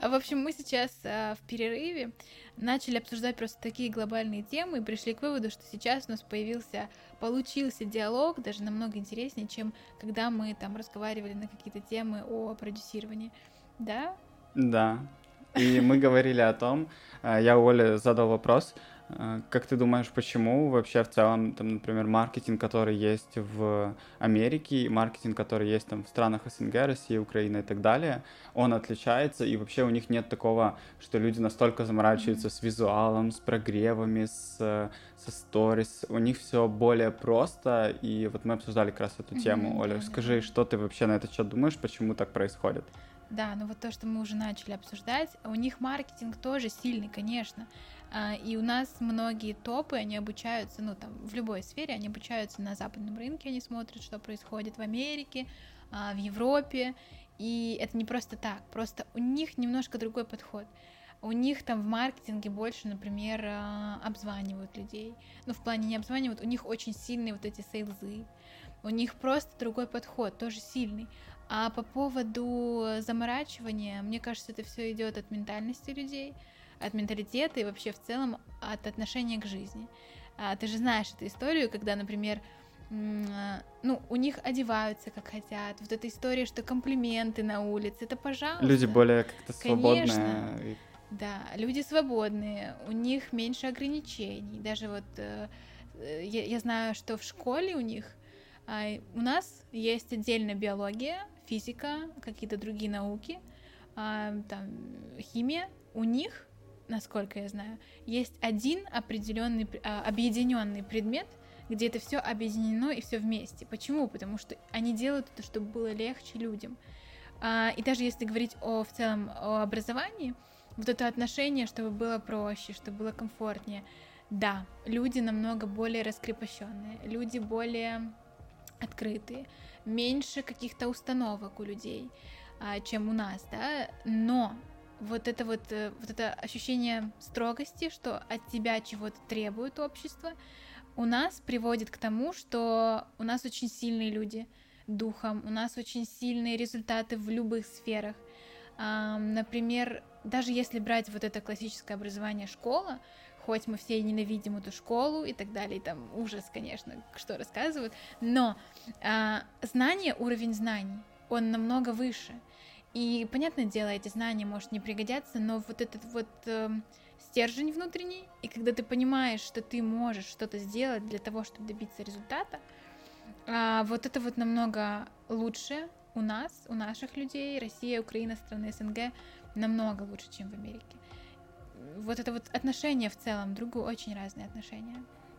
В общем, мы сейчас а, в перерыве начали обсуждать просто такие глобальные темы и пришли к выводу, что сейчас у нас появился, получился диалог даже намного интереснее, чем когда мы там разговаривали на какие-то темы о продюсировании. Да? Да. И мы говорили о том, а, я Оле задал вопрос, а, как ты думаешь, почему вообще в целом, там, например, маркетинг, который есть в Америке, маркетинг, который есть там в странах СНГ, Россия, Украина и так далее, он отличается, и вообще у них нет такого, что люди настолько заморачиваются с визуалом, с прогревами, с, со сторис, у них все более просто, и вот мы обсуждали как раз эту тему. Mm-hmm, Оля, да, скажи, да. что ты вообще на этот счет думаешь, почему так происходит? Да, ну вот то, что мы уже начали обсуждать, у них маркетинг тоже сильный, конечно. А, и у нас многие топы, они обучаются, ну там, в любой сфере, они обучаются на западном рынке, они смотрят, что происходит в Америке, а, в Европе. И это не просто так, просто у них немножко другой подход. У них там в маркетинге больше, например, а, обзванивают людей. Ну, в плане не обзванивают, у них очень сильные вот эти сейлзы. У них просто другой подход, тоже сильный. А по поводу заморачивания, мне кажется, это все идет от ментальности людей, от менталитета и вообще в целом от отношения к жизни. А, ты же знаешь эту историю, когда, например, ну, у них одеваются как хотят. Вот эта история, что комплименты на улице, это пожалуйста. Люди более как-то свободные. Конечно. Да, люди свободные, у них меньше ограничений. Даже вот э, э, я, я знаю, что в школе у них а, у нас есть отдельно биология, физика, какие-то другие науки, а, там, химия, у них, насколько я знаю, есть один определенный, а, объединенный предмет, где это все объединено и все вместе. Почему? Потому что они делают это, чтобы было легче людям. А, и даже если говорить о в целом о образовании, вот это отношение, чтобы было проще, чтобы было комфортнее. Да, люди намного более раскрепощенные, люди более открытые, меньше каких-то установок у людей, а, чем у нас, да, но вот это вот, э, вот это ощущение строгости, что от тебя чего-то требует общество, у нас приводит к тому, что у нас очень сильные люди духом, у нас очень сильные результаты в любых сферах. Например, даже если брать вот это классическое образование школа, хоть мы все ненавидим эту школу и так далее, и там ужас, конечно, что рассказывают, но а, знание, уровень знаний, он намного выше. И, понятное дело, эти знания, может, не пригодятся, но вот этот вот э, стержень внутренний, и когда ты понимаешь, что ты можешь что-то сделать для того, чтобы добиться результата, э, вот это вот намного лучше у нас, у наших людей, Россия, Украина, страны СНГ, намного лучше, чем в Америке вот это вот отношение в целом другу очень разные отношения.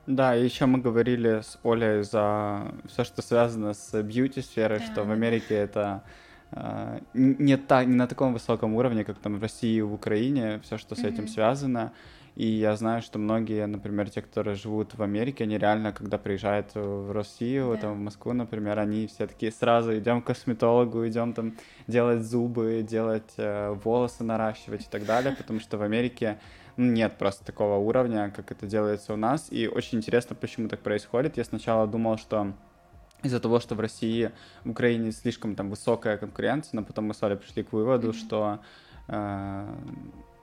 Да, и еще мы говорили с Олей за все, что связано с бьюти-сферой, да, что в Америке это не, та, не на таком высоком уровне, как там в России и в Украине, все, что с mm-hmm. этим связано. И я знаю, что многие, например, те, которые живут в Америке, они реально, когда приезжают в Россию, да. там, в Москву, например, они все такие сразу идем к косметологу, идем там делать зубы, делать э, волосы наращивать и так далее, потому что в Америке ну, нет просто такого уровня, как это делается у нас. И очень интересно, почему так происходит. Я сначала думал, что из-за того, что в России, в Украине слишком там высокая конкуренция, но потом мы с Олей пришли к выводу, mm-hmm. что э,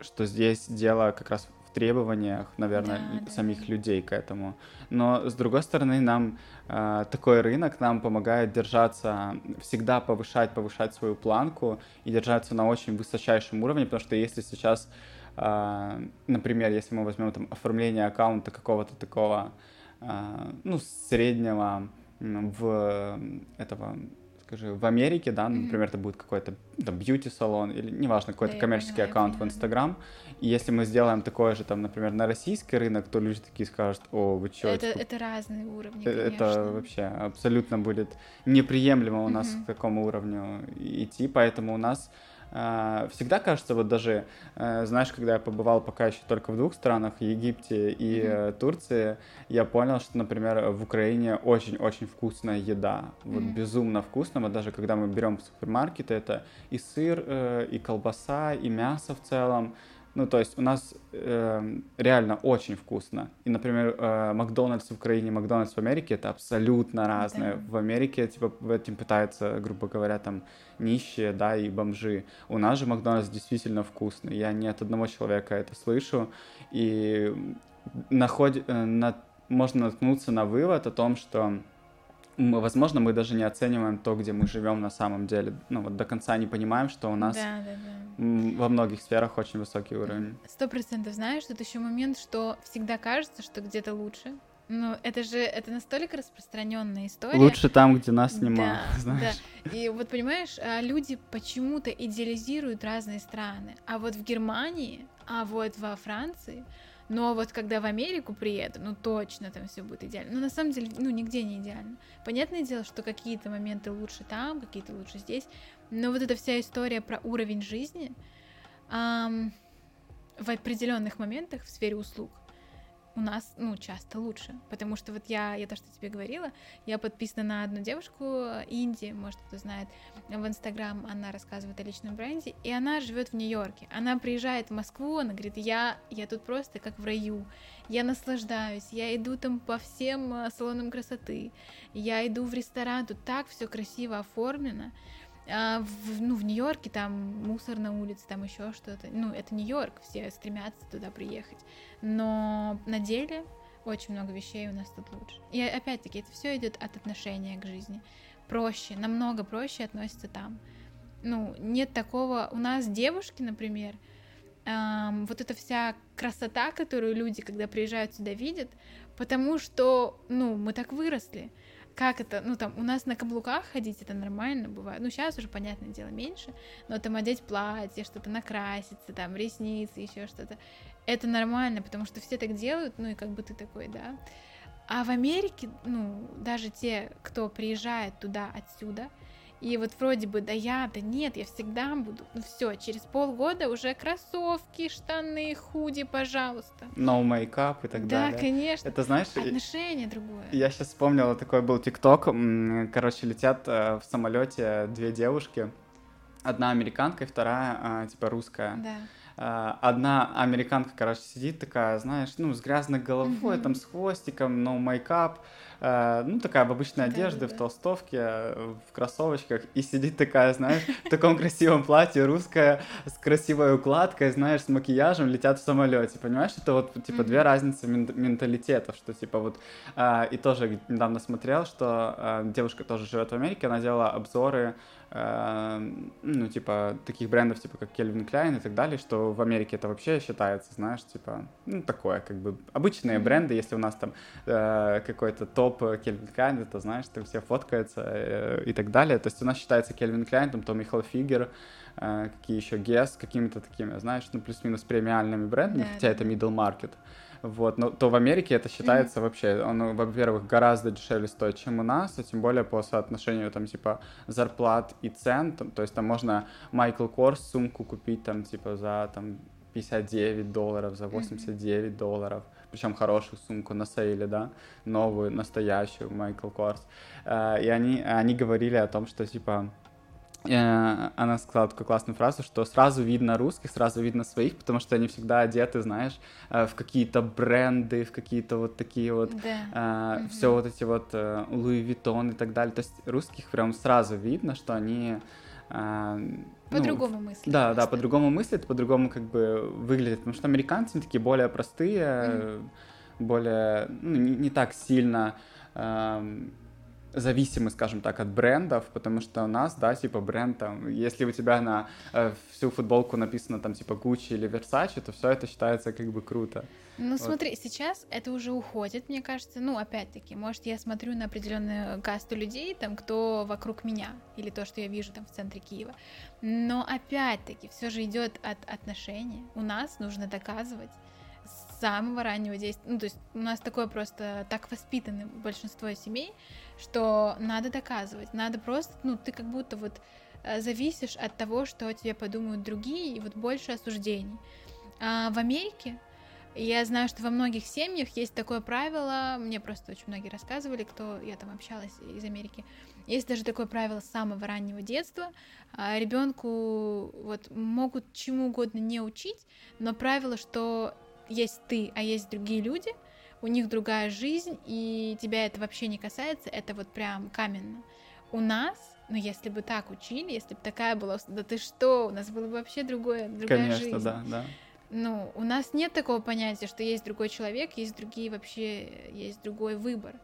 что здесь дело как раз в требованиях, наверное, да, самих да. людей к этому. Но с другой стороны, нам э, такой рынок нам помогает держаться, всегда повышать, повышать свою планку и держаться на очень высочайшем уровне, потому что если сейчас, э, например, если мы возьмем там оформление аккаунта какого-то такого, э, ну, среднего в этого скажи, в Америке, да, например, это будет какой-то там бьюти-салон или, неважно, какой-то да, коммерческий понимаю, аккаунт в Инстаграм, и если мы сделаем такое же, там, например, на российский рынок, то люди такие скажут, о, вы чё? Это, типа, это разные уровни, э, конечно. Это вообще абсолютно будет неприемлемо у нас mm-hmm. к такому уровню идти, поэтому у нас всегда кажется, вот даже, э, знаешь, когда я побывал пока еще только в двух странах, Египте и mm-hmm. Турции, я понял, что, например, в Украине очень-очень вкусная еда, вот mm-hmm. безумно вкусно, вот даже когда мы берем в супермаркеты, это и сыр, э, и колбаса, и мясо в целом, Ну, то есть у нас э, реально очень вкусно. И, например, э, Макдональдс в Украине, Макдональдс в Америке это абсолютно разное. Да. В Америке, типа, в этим пытаются, грубо говоря, там, нищие, да, и бомжи. У нас же Макдональдс действительно вкусный. Я не от одного человека это слышу. И наход... Э, на... можно наткнуться на вывод о том, что возможно, мы даже не оцениваем то, где мы живем на самом деле. Ну, вот до конца не понимаем, что у нас да, да, да. во многих сферах очень высокий уровень. Сто процентов знаешь, тут еще момент, что всегда кажется, что где-то лучше. Ну, это же это настолько распространенная история. Лучше там, где нас снимают, да, знаешь. Да. И вот понимаешь, а, люди почему-то идеализируют разные страны. А вот в Германии, а вот во Франции но вот когда в Америку приеду, ну точно там все будет идеально. Но на самом деле, ну нигде не идеально. Понятное дело, что какие-то моменты лучше там, какие-то лучше здесь. Но вот эта вся история про уровень жизни эм, в определенных моментах в сфере услуг у нас, ну, часто лучше, потому что вот я, я то, что тебе говорила, я подписана на одну девушку Инди, может, кто знает, в Инстаграм она рассказывает о личном бренде, и она живет в Нью-Йорке, она приезжает в Москву, она говорит, я, я тут просто как в раю, я наслаждаюсь, я иду там по всем э, салонам красоты, я иду в ресторан, тут так все красиво оформлено, а в, ну, в Нью-Йорке там мусор на улице, там еще что-то. Ну, это Нью-Йорк, все стремятся туда приехать. Но на деле очень много вещей у нас тут лучше. И опять-таки, это все идет от отношения к жизни. Проще, намного проще относится там. Ну, нет такого... У нас девушки, например, эм, вот эта вся красота, которую люди, когда приезжают сюда, видят, потому что, ну, мы так выросли как это, ну там, у нас на каблуках ходить, это нормально бывает, ну сейчас уже, понятное дело, меньше, но там одеть платье, что-то накраситься, там, ресницы, еще что-то, это нормально, потому что все так делают, ну и как бы ты такой, да. А в Америке, ну, даже те, кто приезжает туда отсюда, и вот вроде бы, да я, да нет, я всегда буду. Ну все, через полгода уже кроссовки, штаны, худи, пожалуйста. No makeup и так да, далее. Да, конечно. Это знаешь... Отношение другое. Я сейчас вспомнила, такой был ТикТок. Короче, летят э, в самолете две девушки. Одна американка и вторая, а, типа, русская. Да. А, одна американка, короче, сидит такая, знаешь, ну, с грязной головой, mm-hmm. там, с хвостиком, no makeup, Э, ну, такая в обычной да, одежде, да. в толстовке, в кроссовочках, и сидит такая, знаешь, в таком красивом платье, русская, с красивой укладкой, знаешь, с макияжем, летят в самолете, понимаешь? Это вот, типа, две разницы менталитетов, что, типа, вот, э, и тоже недавно смотрел, что э, девушка тоже живет в Америке, она делала обзоры ну, типа, таких брендов, типа, как Calvin Klein и так далее, что в Америке это вообще считается, знаешь, типа, ну, такое, как бы, обычные бренды, если у нас там э, какой-то топ Calvin Klein, это, знаешь, там все фоткаются э, и так далее, то есть у нас считается Calvin Klein, там Tommy Hilfiger, э, какие еще Guess, какими-то такими, знаешь, ну, плюс-минус премиальными брендами, да, хотя да. это middle market, вот, но то в Америке это считается mm-hmm. вообще, оно, во-первых, гораздо дешевле стоит, чем у нас, а тем более по соотношению там типа зарплат и цен, там, то есть там можно Майкл Корс сумку купить там типа за там 59 долларов, за 89 mm-hmm. долларов, причем хорошую сумку на сейле, да, новую, настоящую Майкл Корс. Э, и они, они говорили о том, что типа она сказала такую классную фразу, что сразу видно русских, сразу видно своих, потому что они всегда одеты, знаешь, э, в какие-то бренды, в какие-то вот такие вот, да. угу. все вот эти вот Луи Виттон и так далее. То есть русских прям сразу видно, что они ну, по-другому ну, мыслят. Да, просто. да, по-другому мыслят, по-другому как бы выглядят, потому что американцы такие более простые, mm более, ну, не, не так сильно зависимы, скажем так, от брендов, потому что у нас, да, типа бренд там, если у тебя на э, всю футболку написано там типа Gucci или Versace, то все это считается как бы круто. Ну вот. смотри, сейчас это уже уходит, мне кажется, ну опять-таки, может я смотрю на определенную касту людей, там, кто вокруг меня, или то, что я вижу там в центре Киева, но опять-таки все же идет от отношений, у нас нужно доказывать, самого раннего действия. Ну, то есть у нас такое просто так воспитаны большинство семей, что надо доказывать, надо просто, ну, ты как будто вот э, зависишь от того, что о тебе подумают другие, и вот больше осуждений. А в Америке я знаю, что во многих семьях есть такое правило, мне просто очень многие рассказывали, кто я там общалась из Америки, Есть даже такое правило с самого раннего детства. А, ребенку вот могут чему угодно не учить, но правило, что есть ты, а есть другие люди, у них другая жизнь, и тебя это вообще не касается, это вот прям каменно. У нас, ну если бы так учили, если бы такая была, да ты что, у нас было бы вообще другое, другая Конечно, жизнь. да, да. Ну, у нас нет такого понятия, что есть другой человек, есть другие вообще, есть другой выбор.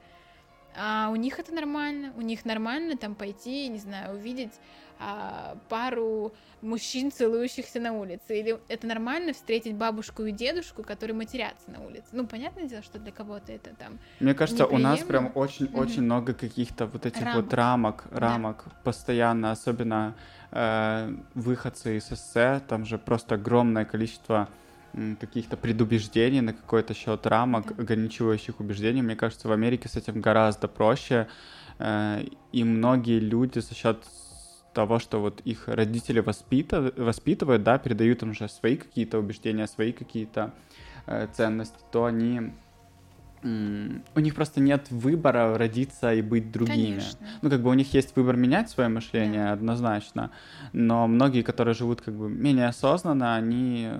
А у них это нормально, у них нормально там пойти, не знаю, увидеть а, пару мужчин, целующихся на улице. Или это нормально встретить бабушку и дедушку, которые матерятся на улице. Ну, понятное дело, что для кого-то это там. Мне кажется, у нас прям очень-очень mm-hmm. много каких-то вот этих рамок. вот рамок, рамок да. постоянно, особенно э, выходцы из СССР, там же просто огромное количество каких-то предубеждений на какой-то счет рамок, ограничивающих убеждений. Мне кажется, в Америке с этим гораздо проще. Э, и многие люди за счет того, что вот их родители воспитывают, воспитывают, да, передают им же свои какие-то убеждения, свои какие-то э, ценности, то они у них просто нет выбора родиться и быть другими. Конечно. Ну, как бы у них есть выбор менять свое мышление, да. однозначно, но многие, которые живут как бы менее осознанно, они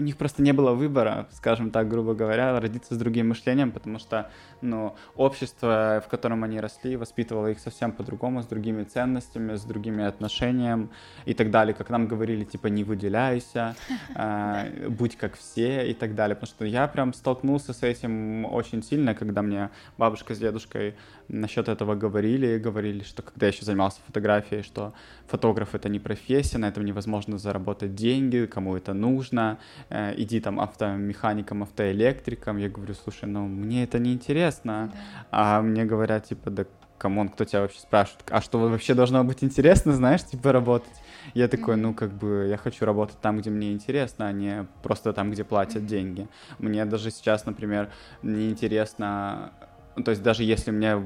у них просто не было выбора, скажем так, грубо говоря, родиться с другим мышлением, потому что, ну, общество, в котором они росли, воспитывало их совсем по-другому, с другими ценностями, с другими отношениями и так далее. Как нам говорили, типа, не выделяйся, а, будь как все и так далее. Потому что я прям столкнулся с этим очень сильно, когда мне бабушка с дедушкой насчет этого говорили, говорили, что когда я еще занимался фотографией, что фотограф это не профессия, на этом невозможно заработать деньги, кому это нужно, э, иди там автомехаником, автоэлектриком. Я говорю, слушай, ну мне это не интересно, а мне говорят типа, да come on, кто тебя вообще спрашивает, а что вообще должно быть интересно, знаешь, типа работать? Я такой, ну, как бы, я хочу работать там, где мне интересно, а не просто там, где платят деньги. Мне даже сейчас, например, не интересно ну, то есть даже если мне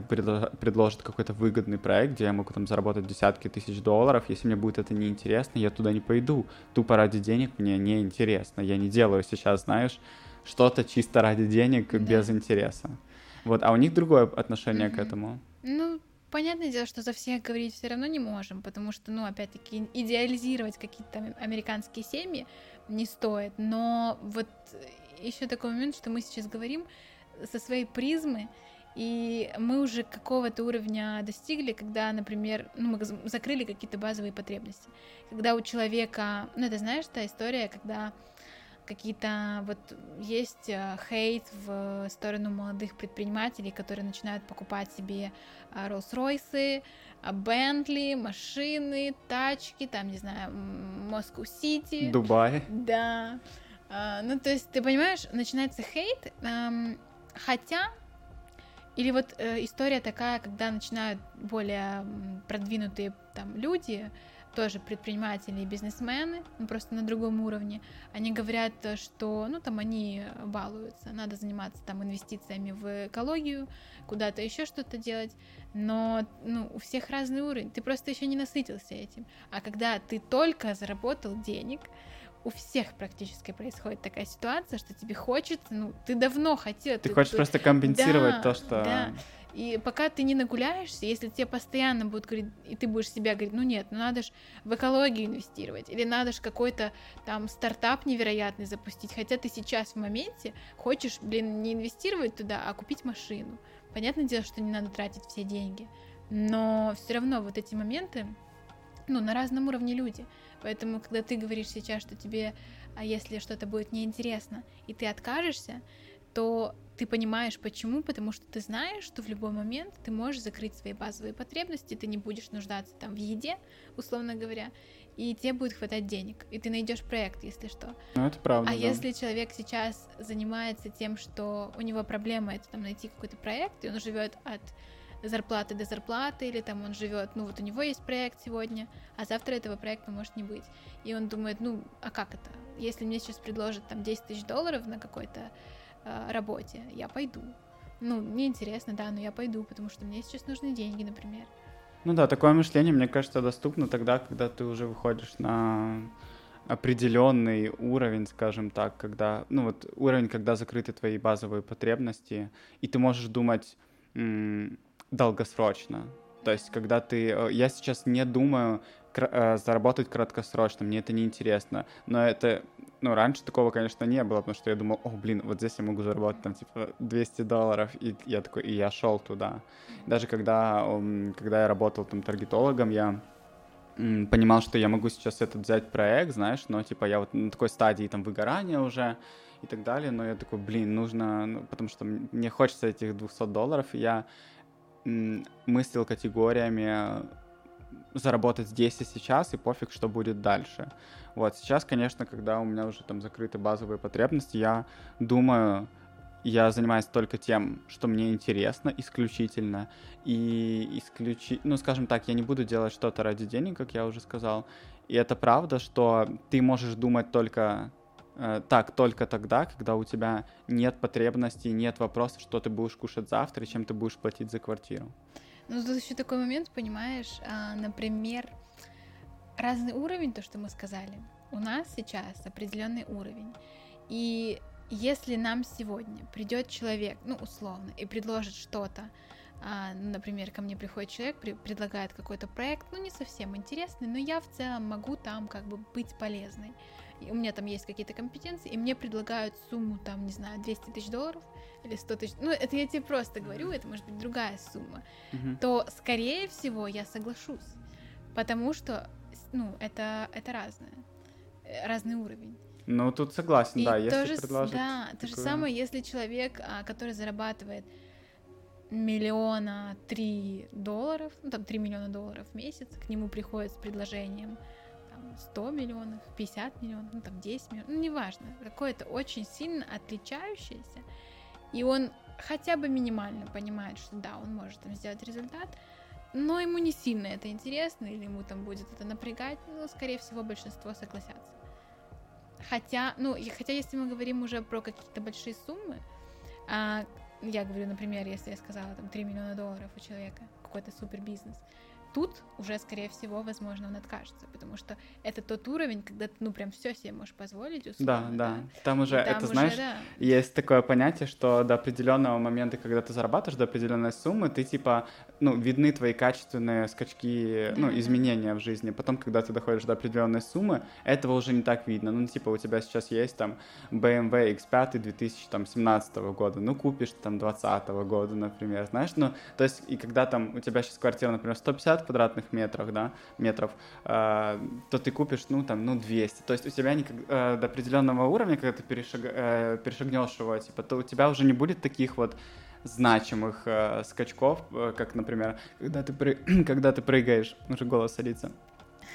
предложат какой-то выгодный проект, где я могу там заработать десятки тысяч долларов, если мне будет это неинтересно, я туда не пойду. Тупо ради денег мне не интересно. Я не делаю сейчас, знаешь, что-то чисто ради денег да. без интереса. Вот, а у них другое отношение mm-hmm. к этому. Ну, понятное дело, что за всех говорить все равно не можем, потому что, ну, опять-таки, идеализировать какие-то американские семьи не стоит. Но вот еще такой момент, что мы сейчас говорим со своей призмы, и мы уже какого-то уровня достигли, когда, например, ну, мы закрыли какие-то базовые потребности. Когда у человека, ну, это знаешь, та история, когда какие-то вот есть э, хейт в сторону молодых предпринимателей, которые начинают покупать себе э, Роллс-Ройсы, Бентли, машины, тачки, там, не знаю, Москву-Сити. Дубай. Да. Ну, то есть, ты понимаешь, начинается хейт, хотя или вот э, история такая, когда начинают более продвинутые там люди, тоже предприниматели и бизнесмены, ну, просто на другом уровне, они говорят, что, ну, там они балуются, надо заниматься там инвестициями в экологию, куда-то еще что-то делать, но, ну, у всех разный уровень, ты просто еще не насытился этим. А когда ты только заработал денег, у всех практически происходит такая ситуация, что тебе хочется, ну, ты давно хотел. Ты, ты хочешь ты... просто компенсировать да, то, что... Да. И пока ты не нагуляешься, если тебе постоянно будут говорить, и ты будешь себя говорить, ну нет, ну надо же в экологию инвестировать, или надо же какой-то там стартап невероятный запустить, хотя ты сейчас в моменте хочешь, блин, не инвестировать туда, а купить машину. Понятное дело, что не надо тратить все деньги, но все равно вот эти моменты, ну, на разном уровне люди. Поэтому, когда ты говоришь сейчас, что тебе, а если что-то будет неинтересно, и ты откажешься, то ты понимаешь почему, потому что ты знаешь, что в любой момент ты можешь закрыть свои базовые потребности, ты не будешь нуждаться там в еде, условно говоря, и тебе будет хватать денег, и ты найдешь проект, если что. Ну, это правда. А да. если человек сейчас занимается тем, что у него проблема это там найти какой-то проект, и он живет от зарплаты до зарплаты, или там он живет, ну вот у него есть проект сегодня, а завтра этого проекта может не быть. И он думает, ну, а как это? Если мне сейчас предложат там 10 тысяч долларов на какой-то э, работе, я пойду. Ну, мне интересно, да, но я пойду, потому что мне сейчас нужны деньги, например. Ну да, такое мышление, мне кажется, доступно тогда, когда ты уже выходишь на определенный уровень, скажем так, когда, ну вот уровень, когда закрыты твои базовые потребности, и ты можешь думать долгосрочно. То есть, когда ты... Э, я сейчас не думаю э, заработать краткосрочно, мне это не интересно. Но это... Ну, раньше такого, конечно, не было, потому что я думал, о, блин, вот здесь я могу заработать там, типа, 200 долларов, и я такой, и я шел туда. Даже когда, когда я работал там таргетологом, я понимал, что я могу сейчас этот взять проект, знаешь, но, типа, я вот на такой стадии там выгорания уже, и так далее, но я такой, блин, нужно, ну, потому что мне хочется этих 200 долларов, и я мыслил категориями заработать здесь и сейчас, и пофиг, что будет дальше. Вот, сейчас, конечно, когда у меня уже там закрыты базовые потребности, я думаю, я занимаюсь только тем, что мне интересно исключительно, и исключи... ну, скажем так, я не буду делать что-то ради денег, как я уже сказал, и это правда, что ты можешь думать только Э, так только тогда, когда у тебя нет потребностей, нет вопроса, что ты будешь кушать завтра и чем ты будешь платить за квартиру. Ну, тут еще такой момент, понимаешь, а, например, разный уровень, то, что мы сказали. У нас сейчас определенный уровень. И если нам сегодня придет человек, ну, условно, и предложит что-то, например, ко мне приходит человек, предлагает какой-то проект, ну, не совсем интересный, но я в целом могу там как бы быть полезной и у меня там есть какие-то компетенции, и мне предлагают сумму, там, не знаю, 200 тысяч долларов или 100 тысяч, ну, это я тебе просто говорю, это может быть другая сумма, mm-hmm. то, скорее всего, я соглашусь, потому что, ну, это, это разное, э, разный уровень. Ну, тут согласен, и да, если же, предложить... Да, такое... то же самое, если человек, а, который зарабатывает миллиона три долларов, ну, там, 3 миллиона долларов в месяц, к нему приходит с предложением 100 миллионов, 50 миллионов, ну там 10 миллионов, ну неважно, какое-то очень сильно отличающееся, и он хотя бы минимально понимает, что да, он может там сделать результат, но ему не сильно это интересно, или ему там будет это напрягать, ну, скорее всего, большинство согласятся. Хотя, ну, хотя если мы говорим уже про какие-то большие суммы, а, я говорю, например, если я сказала там 3 миллиона долларов у человека, какой-то супер бизнес, тут уже, скорее всего, возможно, он откажется, потому что это тот уровень, когда ты, ну, прям все себе можешь позволить. Условно, да, да, да. Там уже, там это, уже, знаешь, да. есть такое понятие, что до определенного момента, когда ты зарабатываешь, до определенной суммы, ты, типа, ну, видны твои качественные скачки, да, ну, изменения да. в жизни. Потом, когда ты доходишь до определенной суммы, этого уже не так видно. Ну, типа, у тебя сейчас есть там BMW X5 2017 года, ну, купишь там 2020 года, например, знаешь, ну, то есть, и когда там у тебя сейчас квартира, например, 150 квадратных метров, да, метров, э, то ты купишь, ну, там, ну, 200. То есть у тебя никак, э, до определенного уровня, когда ты перешаг, э, перешагнешь его, типа, то у тебя уже не будет таких вот значимых э, скачков, э, как, например, когда ты, пры... когда ты прыгаешь, уже голос садится,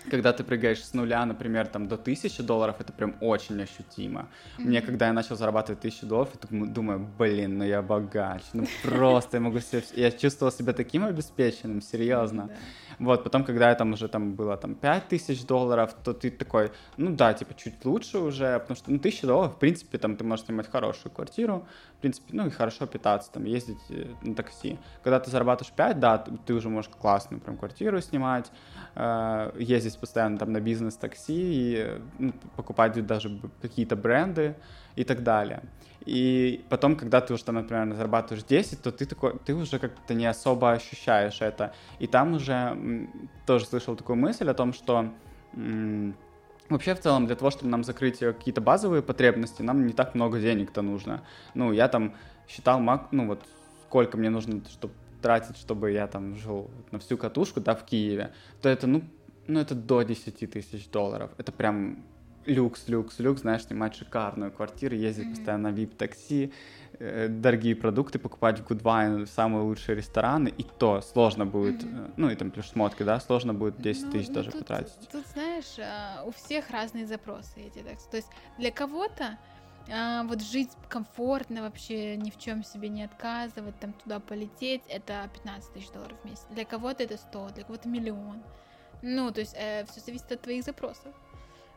когда ты прыгаешь с нуля, например, там до тысячи долларов, это прям очень ощутимо. Mm-hmm. Мне, когда я начал зарабатывать тысячу долларов, я думаю, блин, ну я богач, ну просто я могу себе... Я чувствовал себя таким обеспеченным, серьезно. Mm-hmm. Вот, потом, когда я там уже там было там 5 тысяч долларов, то ты такой, ну да, типа чуть лучше уже, потому что, ну, тысяча долларов, в принципе, там ты можешь снимать хорошую квартиру, в принципе, ну и хорошо питаться, там, ездить э, на такси. Когда ты зарабатываешь 5, да, ты уже можешь классную прям квартиру снимать, э, ездить постоянно там на бизнес-такси и ну, покупать даже какие-то бренды и так далее. И потом, когда ты уже там, например, зарабатываешь 10, то ты такой, ты уже как-то не особо ощущаешь это. И там уже тоже слышал такую мысль о том, что Вообще, в целом, для того, чтобы нам закрыть какие-то базовые потребности, нам не так много денег-то нужно. Ну, я там считал, ну вот, сколько мне нужно, чтобы тратить, чтобы я там жил на всю катушку, да, в Киеве, то это, ну, ну это до 10 тысяч долларов. Это прям люкс, люкс, люкс, знаешь, снимать шикарную квартиру, ездить mm-hmm. постоянно на VIP-такси, э, дорогие продукты покупать в Goodwine, самые лучшие рестораны, и то сложно будет, mm-hmm. ну и там плюс шмотки, да, сложно будет 10 ну, тысяч ну, даже тут, потратить. Тут, знаешь, а, у всех разные запросы эти, так, то есть для кого-то а, вот жить комфортно, вообще ни в чем себе не отказывать, там туда полететь, это 15 тысяч долларов в месяц. Для кого-то это 100, для кого-то миллион. Ну, то есть э, все зависит от твоих запросов.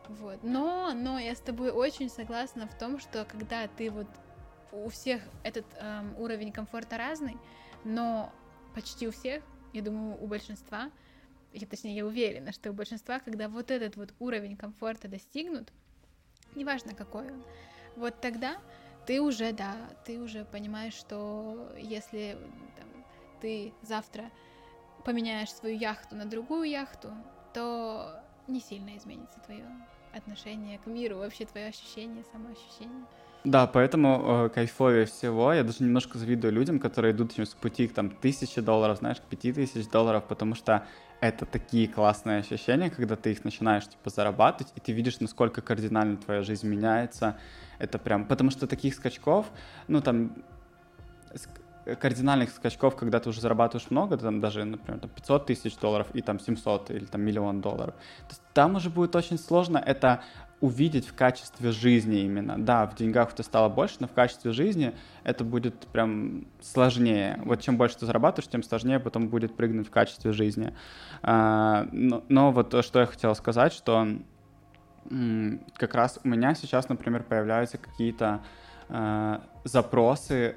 Вот. Но, но я с тобой очень согласна в том, что когда ты вот у всех этот эм, уровень комфорта разный, но почти у всех, я думаю, у большинства, я, точнее, я уверена, что у большинства, когда вот этот вот уровень комфорта достигнут, неважно какой он, вот тогда ты уже, да, ты уже понимаешь, что если там, ты завтра поменяешь свою яхту на другую яхту, то не сильно изменится твое отношение к миру, вообще твое ощущение, самоощущение. Да, поэтому э, кайфовее всего. Я даже немножко завидую людям, которые идут с пути к там тысячи долларов, знаешь, к пяти тысяч долларов, потому что это такие классные ощущения, когда ты их начинаешь типа зарабатывать, и ты видишь, насколько кардинально твоя жизнь меняется. Это прям, потому что таких скачков, ну там кардинальных скачков, когда ты уже зарабатываешь много, там даже, например, там 500 тысяч долларов и там 700 или там миллион долларов, то там уже будет очень сложно это увидеть в качестве жизни именно. Да, в деньгах это стало больше, но в качестве жизни это будет прям сложнее. Вот чем больше ты зарабатываешь, тем сложнее потом будет прыгнуть в качестве жизни. А, но, но вот что я хотел сказать, что как раз у меня сейчас, например, появляются какие-то э, запросы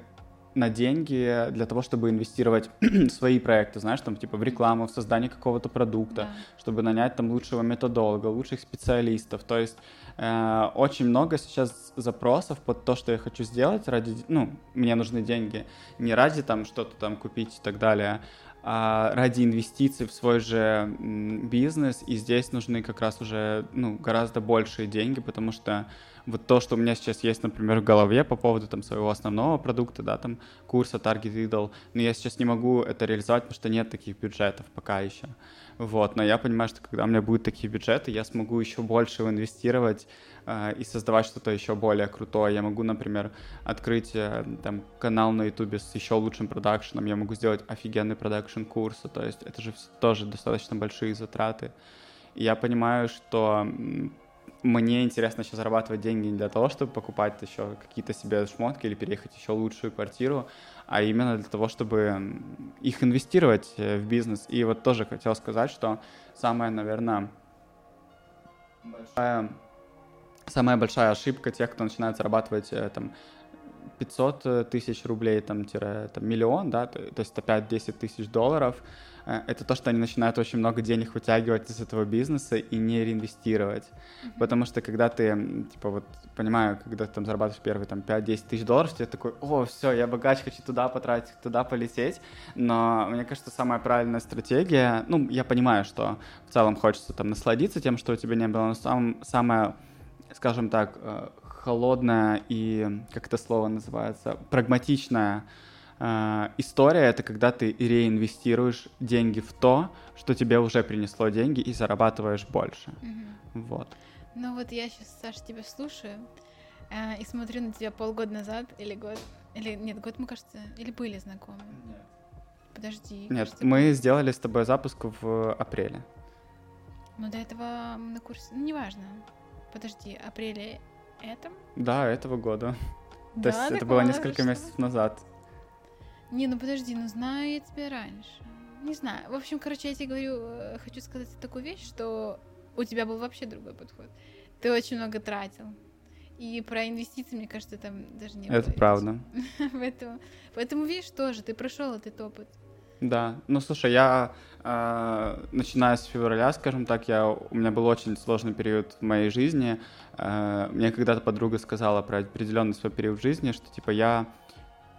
на деньги для того, чтобы инвестировать в свои проекты, знаешь, там типа в рекламу, в создание какого-то продукта, да. чтобы нанять там лучшего методолога, лучших специалистов. То есть э, очень много сейчас запросов под то, что я хочу сделать ради, ну, мне нужны деньги не ради там что-то там купить и так далее, а ради инвестиций в свой же бизнес. И здесь нужны как раз уже ну гораздо большие деньги, потому что вот то, что у меня сейчас есть, например, в голове по поводу там своего основного продукта, да, там курса Target Idol, но я сейчас не могу это реализовать, потому что нет таких бюджетов пока еще. Вот, но я понимаю, что когда у меня будут такие бюджеты, я смогу еще больше инвестировать э, и создавать что-то еще более крутое. Я могу, например, открыть э, там канал на YouTube с еще лучшим продакшеном, я могу сделать офигенный продакшн курса, то есть это же тоже достаточно большие затраты. И я понимаю, что мне интересно сейчас зарабатывать деньги не для того, чтобы покупать еще какие-то себе шмотки или переехать еще лучшую квартиру, а именно для того, чтобы их инвестировать э, в бизнес. И вот тоже хотел сказать, что самая, наверное, большая, самая большая ошибка тех, кто начинает зарабатывать э, там 500 э, тысяч рублей, там, тире, там, миллион, да, то, то есть это 5-10 тысяч долларов, это то, что они начинают очень много денег вытягивать из этого бизнеса и не реинвестировать. Mm-hmm. Потому что когда ты, типа, вот, понимаю, когда ты там зарабатываешь первые там 5-10 тысяч долларов, тебе такой, о, все, я богач, хочу туда потратить, туда полететь. Но мне кажется, самая правильная стратегия, ну, я понимаю, что в целом хочется там насладиться тем, что у тебя не было, но сам, самая, скажем так, э, холодная и, как это слово называется, прагматичная Uh, история это когда ты реинвестируешь деньги в то, что тебе уже принесло деньги и зарабатываешь больше. Mm-hmm. Вот. Ну вот я сейчас, Саша, тебя слушаю э, и смотрю на тебя полгода назад или год, или нет, год мы, кажется, или были знакомы. Нет. Подожди. Нет, кажется, мы был... сделали с тобой запуск в апреле. Ну до этого на курсе, ну неважно. Подожди, апреле этом? Да, этого года. Да, То есть это было несколько месяцев назад. Не, ну подожди, ну знаю я тебя раньше. Не знаю. В общем, короче, я тебе говорю, э, хочу сказать такую вещь, что у тебя был вообще другой подход. Ты очень много тратил. И про инвестиции, мне кажется, там даже не Это правда. поэтому, поэтому, видишь, тоже ты прошел этот опыт. Да, ну слушай, я э, начиная с февраля, скажем так, я у меня был очень сложный период в моей жизни. Э, мне когда-то подруга сказала про определенный свой период жизни, что типа я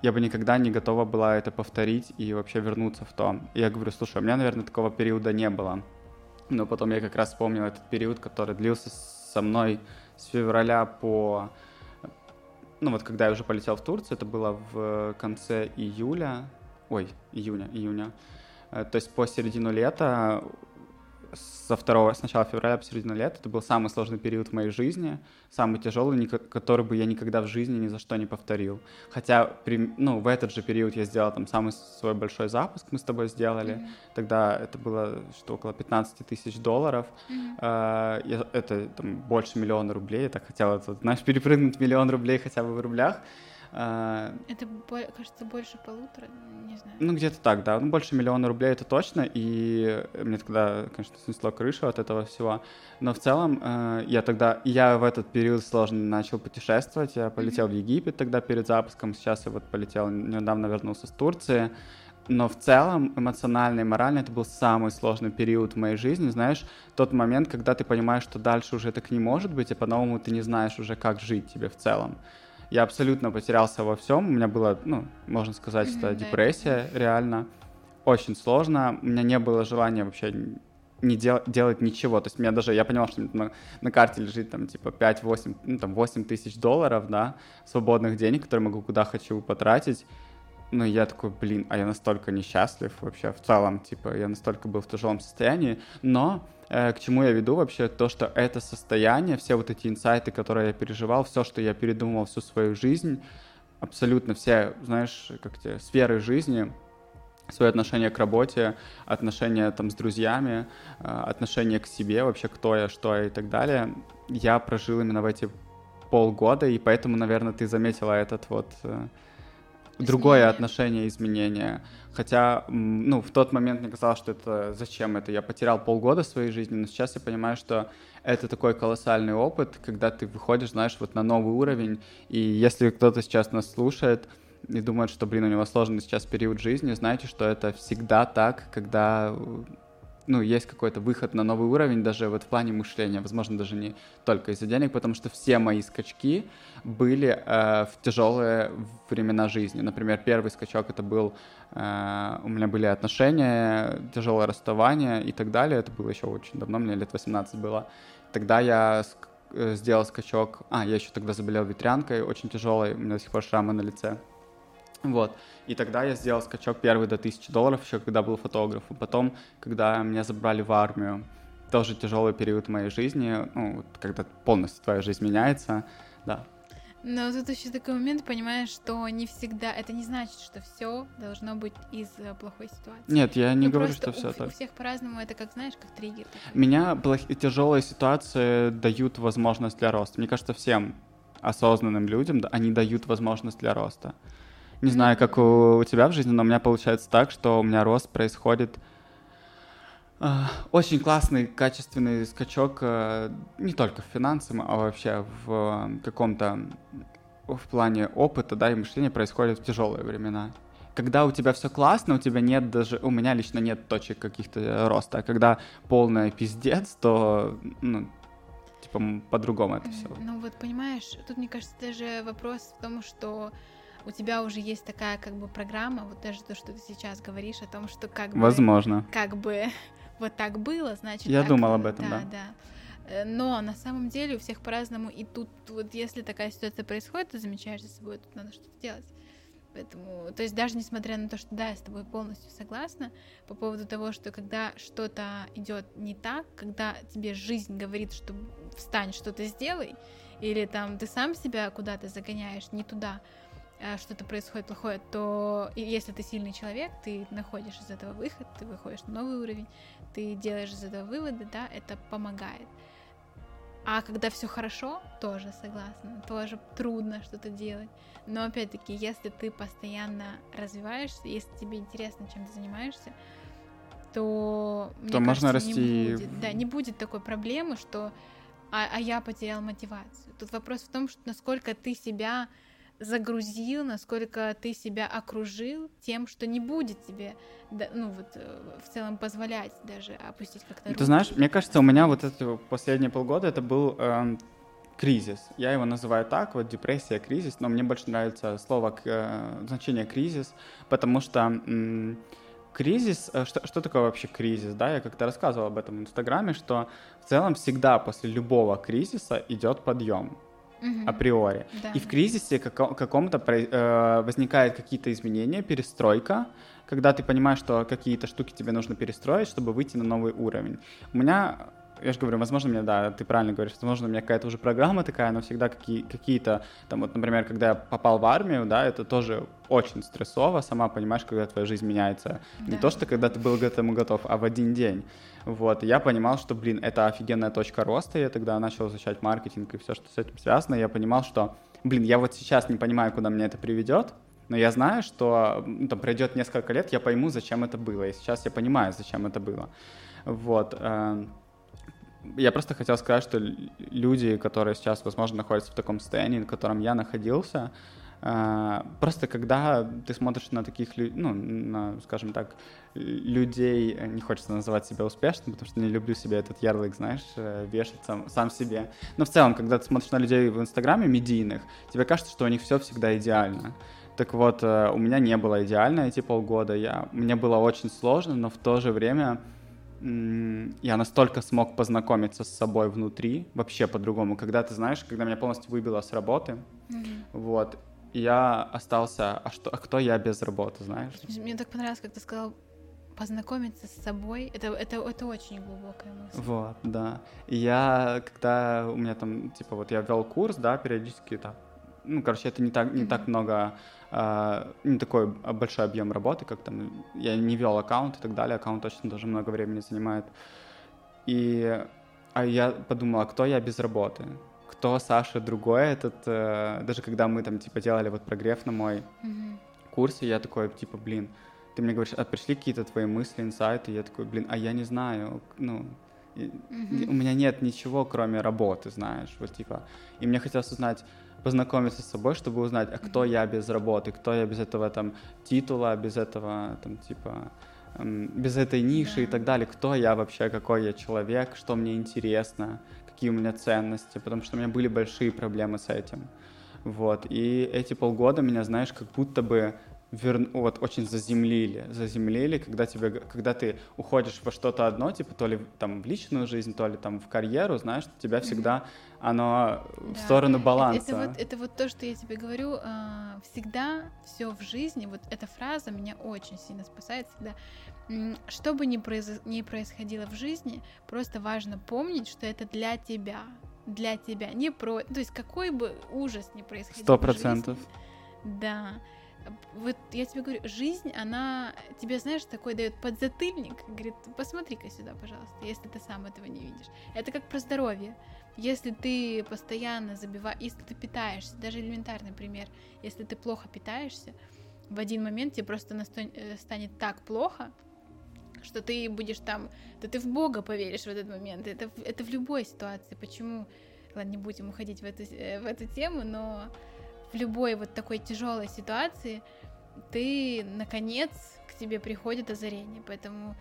я бы никогда не готова была это повторить и вообще вернуться в то. И я говорю, слушай, у меня, наверное, такого периода не было. Но потом я как раз вспомнил этот период, который длился со мной с февраля по... Ну вот когда я уже полетел в Турцию, это было в конце июля, ой, июня, июня. Э, то есть по середину лета со второго, с начала февраля по середину лета. Это был самый сложный период в моей жизни, самый тяжелый, который бы я никогда в жизни ни за что не повторил. Хотя, при, ну, в этот же период я сделал там самый свой большой запуск, мы с тобой сделали. Mm-hmm. Тогда это было что около 15 тысяч долларов. Mm-hmm. Я, это там больше миллиона рублей. Я так хотел, это, знаешь, перепрыгнуть миллион рублей хотя бы в рублях. А, это, кажется, больше полутора, не знаю. Ну, где-то так, да. Ну, больше миллиона рублей это точно. И мне тогда, конечно, снесло крышу от этого всего. Но в целом э, я тогда, я в этот период сложно начал путешествовать. Я полетел mm-hmm. в Египет тогда перед запуском. Сейчас я вот полетел, недавно вернулся с Турции. Но в целом эмоционально и морально это был самый сложный период в моей жизни. Знаешь, тот момент, когда ты понимаешь, что дальше уже так не может быть, и по-новому ты не знаешь уже, как жить тебе в целом я абсолютно потерялся во всем. У меня была, ну, можно сказать, mm-hmm, это депрессия, да. реально. очень сложно. У меня не было желания вообще не дел, делать ничего. То есть меня даже, я понял, что на, на карте лежит там типа 5-8, ну там 8 тысяч долларов, да, свободных денег, которые могу куда хочу потратить. Ну, я такой, блин, а я настолько несчастлив вообще в целом, типа, я настолько был в тяжелом состоянии, но к чему я веду вообще, то, что это состояние, все вот эти инсайты, которые я переживал, все, что я передумал всю свою жизнь, абсолютно все, знаешь, как те сферы жизни, свое отношение к работе, отношение там с друзьями, э, отношение к себе, вообще кто я, что я и так далее, я прожил именно в эти полгода, и поэтому, наверное, ты заметила этот вот э, другое отношение, изменения. Хотя, ну, в тот момент мне казалось, что это зачем это? Я потерял полгода своей жизни, но сейчас я понимаю, что это такой колоссальный опыт, когда ты выходишь, знаешь, вот на новый уровень. И если кто-то сейчас нас слушает и думает, что, блин, у него сложный сейчас период жизни, знаете, что это всегда так, когда ну, есть какой-то выход на новый уровень даже вот в плане мышления, возможно, даже не только из-за денег, потому что все мои скачки были э, в тяжелые времена жизни. Например, первый скачок это был, э, у меня были отношения, тяжелое расставание и так далее, это было еще очень давно, мне лет 18 было. Тогда я э, сделал скачок, а, я еще тогда заболел ветрянкой, очень тяжелой, у меня до сих пор шрамы на лице. Вот. И тогда я сделал скачок первый до 1000 долларов, еще когда был фотографом. Потом, когда меня забрали в армию, тоже тяжелый период моей жизни, ну, когда полностью твоя жизнь меняется, да. Но тут еще такой момент, понимаешь, что не всегда, это не значит, что все должно быть из э, плохой ситуации. Нет, я не ну, говорю, что все так. У всех по-разному, это как, знаешь, как триггер. Такой. Меня плох... тяжелые ситуации дают возможность для роста. Мне кажется, всем осознанным людям они дают возможность для роста. Не знаю, как у, у тебя в жизни, но у меня получается так, что у меня рост происходит э, очень классный, качественный скачок э, не только в финансовом, а вообще в э, каком-то в плане опыта, да, и мышления происходит в тяжелые времена. Когда у тебя все классно, у тебя нет даже, у меня лично нет точек каких-то роста, а когда полный пиздец, то, ну, типа, по-другому это все. Ну вот, понимаешь, тут, мне кажется, даже вопрос в том, что у тебя уже есть такая как бы программа, вот даже то, что ты сейчас говоришь о том, что как бы... Возможно. Как бы вот так было, значит... Я так, думал об этом, да. Да, да. Э, но на самом деле у всех по-разному, и тут вот если такая ситуация происходит, ты замечаешь за собой, тут надо что-то делать. Поэтому, то есть даже несмотря на то, что да, я с тобой полностью согласна по поводу того, что когда что-то идет не так, когда тебе жизнь говорит, что встань, что-то сделай, или там ты сам себя куда-то загоняешь не туда, что-то происходит плохое, то если ты сильный человек, ты находишь из этого выход, ты выходишь на новый уровень, ты делаешь из этого выводы, да, это помогает. А когда все хорошо, тоже согласна, тоже трудно что-то делать. Но опять-таки, если ты постоянно развиваешься, если тебе интересно, чем ты занимаешься, то, то можно расти. Не будет, да, не будет такой проблемы, что а, а я потерял мотивацию. Тут вопрос в том, что насколько ты себя загрузил, насколько ты себя окружил тем, что не будет тебе, ну вот э, в целом позволять даже опустить как-то. Ты знаешь, мне кажется, у меня вот это последние полгода это был э, кризис. Я его называю так, вот депрессия, кризис, но мне больше нравится слово э, значение кризис, потому что э, кризис, что, что такое вообще кризис, да? Я как-то рассказывал об этом в Инстаграме, что в целом всегда после любого кризиса идет подъем угу. априори. Да. И в кризисе как, каком-то э, возникают какие-то изменения, перестройка, когда ты понимаешь, что какие-то штуки тебе нужно перестроить, чтобы выйти на новый уровень. У меня я же говорю, возможно, мне, да, ты правильно говоришь, возможно, у меня какая-то уже программа такая, но всегда какие, какие-то, там вот, например, когда я попал в армию, да, это тоже очень стрессово, сама понимаешь, когда твоя жизнь меняется. Да. Не то, что когда ты был к этому готов, а в один день. Вот, я понимал, что, блин, это офигенная точка роста, я тогда начал изучать маркетинг и все, что с этим связано, я понимал, что, блин, я вот сейчас не понимаю, куда мне это приведет, но я знаю, что ну, там пройдет несколько лет, я пойму, зачем это было, и сейчас я понимаю, зачем это было. Вот. Э, я просто хотел сказать, что люди, которые сейчас, возможно, находятся в таком состоянии, в котором я находился, просто когда ты смотришь на таких, ну, на, скажем так, людей, не хочется называть себя успешным, потому что не люблю себе этот ярлык, знаешь, э, вешать сам, сам себе. Но в целом, когда ты смотришь на людей в Инстаграме медийных, тебе кажется, что у них все всегда идеально Так вот, э, у меня не было идеально эти полгода, я, мне было очень сложно, но в то же время я настолько смог познакомиться с собой внутри, вообще по-другому. Когда ты знаешь, когда меня полностью выбило с работы, mm-hmm. вот, я остался, а что, а кто я без работы, знаешь? Мне так понравилось, как ты сказал, познакомиться с собой, это, это, это очень глубокая мысль. Вот, да. И я, когда у меня там, типа, вот я вел курс, да, периодически там, ну, короче, это не так, не mm-hmm. так много, э, не такой большой объем работы, как там, я не вел аккаунт и так далее, аккаунт точно тоже много времени занимает. И а я подумала, кто я без работы? Кто Саша другой этот, э, даже когда мы там, типа, делали вот прогрев на мой mm-hmm. курс, я такой, типа, блин, ты мне говоришь, а пришли какие-то твои мысли, инсайты, я такой, блин, а я не знаю, ну, mm-hmm. у меня нет ничего, кроме работы, знаешь, вот типа, и мне хотелось узнать, познакомиться с собой, чтобы узнать, а кто я без работы, кто я без этого там титула, без этого там типа без этой ниши да. и так далее, кто я вообще, какой я человек, что мне интересно, какие у меня ценности, потому что у меня были большие проблемы с этим. Вот, и эти полгода меня, знаешь, как будто бы вер... вот очень заземлили, заземлили, когда тебе, когда ты уходишь во что-то одно, типа то ли там в личную жизнь, то ли там в карьеру, знаешь, тебя всегда оно да. в сторону баланса. Это, это, вот, это вот то, что я тебе говорю, э, всегда все в жизни, вот эта фраза меня очень сильно спасает всегда. Что бы ни, произ... ни происходило в жизни, просто важно помнить, что это для тебя, для тебя, не про, то есть какой бы ужас ни происходил. Сто процентов. Да вот я тебе говорю, жизнь, она тебе, знаешь, такой дает подзатыльник, говорит, посмотри-ка сюда, пожалуйста, если ты сам этого не видишь. Это как про здоровье. Если ты постоянно забиваешь, если ты питаешься, даже элементарный пример, если ты плохо питаешься, в один момент тебе просто настань, э, станет так плохо, что ты будешь там, да ты в Бога поверишь в этот момент. Это, это в любой ситуации. Почему? Ладно, не будем уходить в эту, э, в эту тему, но в любой вот такой тяжелой ситуации ты, наконец, к тебе приходит озарение. Поэтому,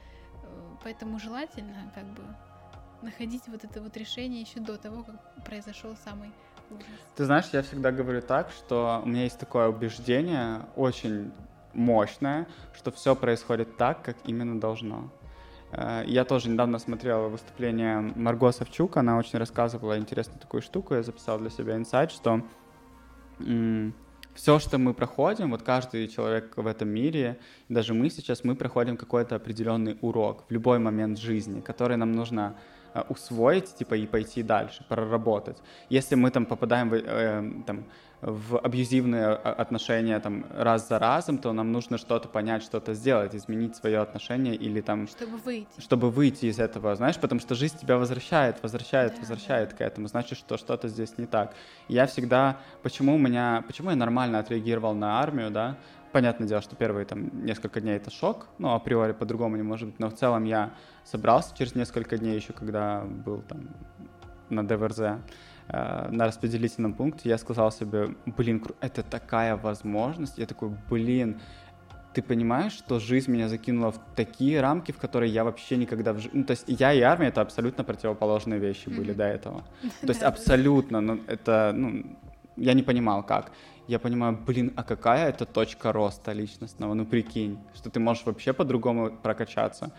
э, поэтому желательно как бы находить вот это вот решение еще до того, как произошел самый ужас. Ты знаешь, я всегда говорю так, что у меня есть такое убеждение, очень мощное, что все происходит так, как именно должно. Э, я тоже недавно смотрел выступление Марго Савчук, она очень рассказывала интересную такую штуку, я записал для себя инсайт, что все, что мы проходим, вот каждый человек в этом мире, даже мы сейчас, мы проходим какой-то определенный урок в любой момент жизни, который нам нужно э, усвоить, типа, и пойти дальше, проработать. Если мы там попадаем в, э, там, в абьюзивные отношения там раз за разом, то нам нужно что-то понять, что-то сделать, изменить свое отношение или там... Чтобы выйти. Чтобы выйти из этого, знаешь, потому что жизнь тебя возвращает, возвращает, да, возвращает к этому, значит, что что-то здесь не так. Я всегда... Почему у меня... Почему я нормально отреагировал на армию, да? Понятное дело, что первые там несколько дней это шок, ну, априори по-другому не может быть, но в целом я собрался через несколько дней еще, когда был там на ДВРЗ, на распределительном пункте, я сказал себе, блин, это такая возможность. Я такой, блин, ты понимаешь, что жизнь меня закинула в такие рамки, в которые я вообще никогда в жизни... Ну, то есть я и армия — это абсолютно противоположные вещи были до этого. То есть абсолютно, ну, это, ну, я не понимал, как. Я понимаю, блин, а какая это точка роста личностного? Ну, прикинь, что ты можешь вообще по-другому прокачаться.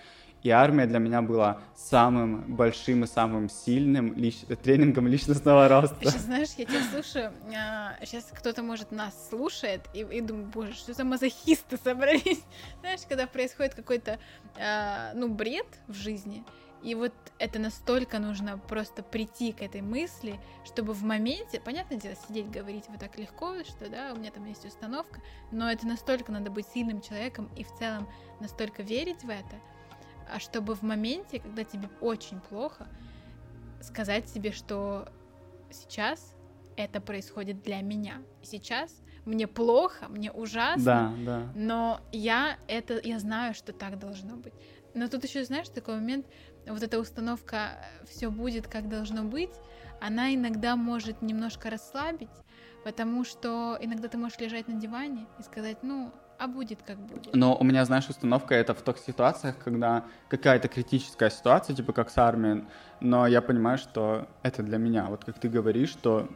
И армия для меня была самым большим и самым сильным лич... тренингом личностного роста. Сейчас, знаешь, я тебя слушаю, а, сейчас кто-то, может, нас слушает и, и думает, боже, что за мазохисты собрались. Знаешь, когда происходит какой-то, а, ну, бред в жизни, и вот это настолько нужно просто прийти к этой мысли, чтобы в моменте, понятное дело, сидеть говорить вот так легко, что да, у меня там есть установка, но это настолько надо быть сильным человеком и в целом настолько верить в это, а чтобы в моменте, когда тебе очень плохо, сказать себе, что сейчас это происходит для меня. Сейчас мне плохо, мне ужасно, да, да. но я это, я знаю, что так должно быть. Но тут еще, знаешь, такой момент, вот эта установка «все будет, как должно быть», она иногда может немножко расслабить, потому что иногда ты можешь лежать на диване и сказать, ну, а будет как будет. Но у меня, знаешь, установка это в тех ситуациях, когда какая-то критическая ситуация, типа как с армией, но я понимаю, что это для меня. Вот как ты говоришь, что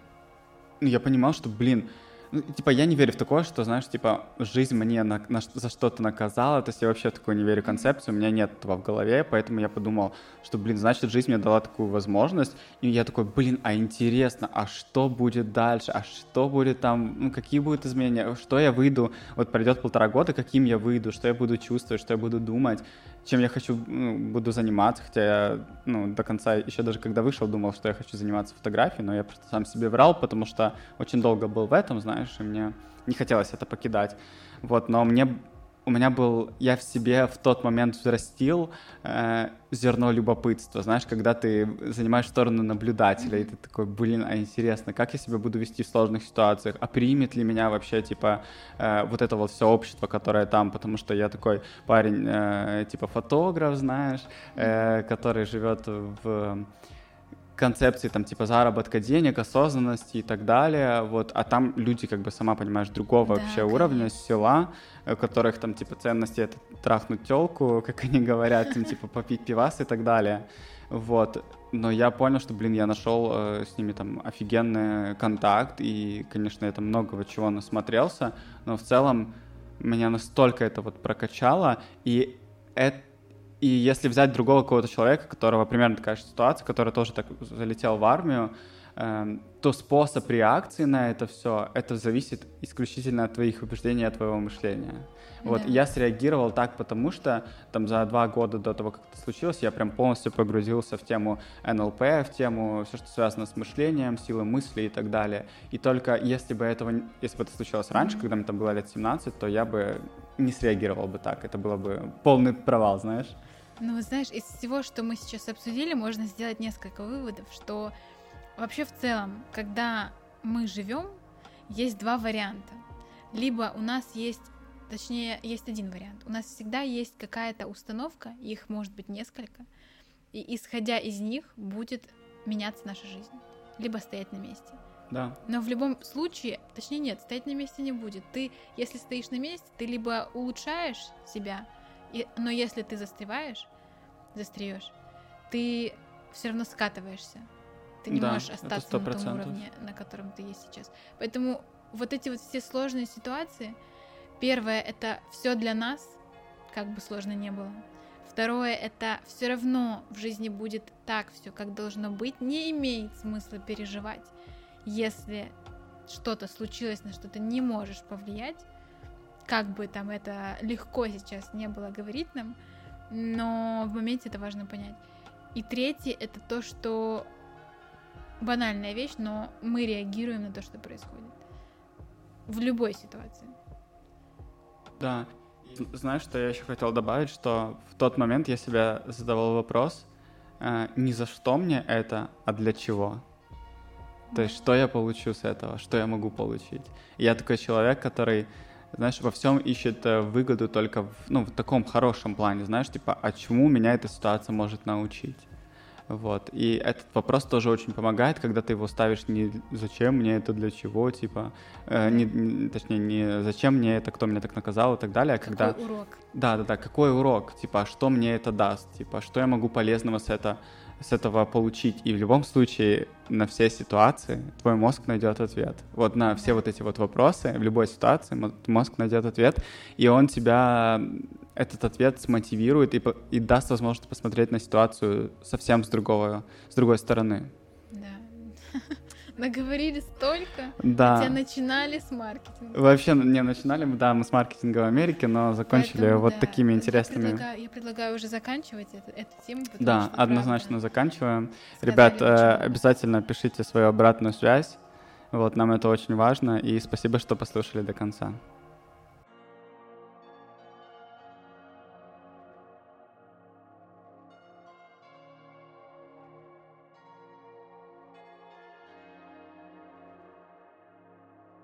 ну, я понимал, что, блин, ну, типа, я не верю в такое, что, знаешь, типа, жизнь мне на, на, за что-то наказала, то есть я вообще в такую не верю концепцию, у меня нет этого в голове, поэтому я подумал, что, блин, значит, жизнь мне дала такую возможность, и я такой, блин, а интересно, а что будет дальше, а что будет там, ну, какие будут изменения, что я выйду, вот пройдет полтора года, каким я выйду, что я буду чувствовать, что я буду думать, чем я хочу, ну, буду заниматься, хотя я, ну, до конца, еще даже когда вышел, думал, что я хочу заниматься фотографией, но я просто сам себе врал, потому что очень долго был в этом, знаешь, и мне не хотелось это покидать. Вот, но мне у меня был, я в себе в тот момент взрастил э, зерно любопытства, знаешь, когда ты занимаешь сторону наблюдателя, и ты такой, блин, а интересно, как я себя буду вести в сложных ситуациях, а примет ли меня вообще, типа, э, вот это вот все общество, которое там, потому что я такой парень, э, типа, фотограф, знаешь, э, который живет в концепции там типа заработка денег, осознанности и так далее, вот, а там люди, как бы, сама понимаешь, другого да, вообще конечно. уровня, села, у которых там типа ценности это трахнуть телку, как они говорят, там типа попить пивас и так далее, вот, но я понял, что, блин, я нашел э, с ними там офигенный контакт, и, конечно, это многого чего насмотрелся, но в целом меня настолько это вот прокачало, и это и если взять другого какого-то человека, которого примерно такая же ситуация, который тоже так залетел в армию, э, то способ реакции на это все, это зависит исключительно от твоих убеждений, от твоего мышления. Да. Вот, я среагировал так, потому что там за два года до того, как это случилось, я прям полностью погрузился в тему НЛП, в тему все, что связано с мышлением, силой мысли и так далее. И только если бы этого, если бы это случилось раньше, когда мне там было лет 17, то я бы не среагировал бы так. Это было бы полный провал, знаешь. Ну, знаешь, из всего, что мы сейчас обсудили, можно сделать несколько выводов, что вообще в целом, когда мы живем, есть два варианта. Либо у нас есть, точнее, есть один вариант. У нас всегда есть какая-то установка, их может быть несколько, и исходя из них будет меняться наша жизнь. Либо стоять на месте. Да. Но в любом случае, точнее нет, стоять на месте не будет. Ты, если стоишь на месте, ты либо улучшаешь себя, и, но если ты застреваешь, застряешь, ты все равно скатываешься. Ты не да, можешь остаться на том уровне, на котором ты есть сейчас. Поэтому вот эти вот все сложные ситуации, первое это все для нас, как бы сложно не было. Второе это все равно в жизни будет так все, как должно быть. Не имеет смысла переживать, если что-то случилось, на что ты не можешь повлиять как бы там это легко сейчас не было говорить нам, но в моменте это важно понять. И третье это то, что банальная вещь, но мы реагируем на то, что происходит. В любой ситуации. Да. Знаешь, что я еще хотел добавить, что в тот момент я себе задавал вопрос, э, не за что мне это, а для чего. То есть, что я получу с этого, что я могу получить. И я такой человек, который знаешь, во всем ищет э, выгоду только в, ну, в таком хорошем плане, знаешь, типа, а чему меня эта ситуация может научить? Вот. И этот вопрос тоже очень помогает, когда ты его ставишь не зачем мне это, для чего, типа, э, не, не, точнее, не зачем мне это, кто меня так наказал? и так далее, а какой когда... урок? Да, да, да, какой урок, типа, что мне это даст, типа, что я могу полезного с этого с этого получить. И в любом случае на все ситуации твой мозг найдет ответ. Вот на все вот эти вот вопросы в любой ситуации мозг найдет ответ, и он тебя этот ответ смотивирует и, и даст возможность посмотреть на ситуацию совсем с другого, с другой стороны. Да. Наговорили столько, да. хотя начинали с маркетинга. Вообще, не, начинали мы, да, мы с маркетинга в Америке, но закончили Поэтому, вот да, такими интересными... Я предлагаю, я предлагаю уже заканчивать эту, эту тему. Да, что, однозначно правда, заканчиваем. Ребят, э, обязательно пишите свою обратную связь, вот, нам это очень важно, и спасибо, что послушали до конца.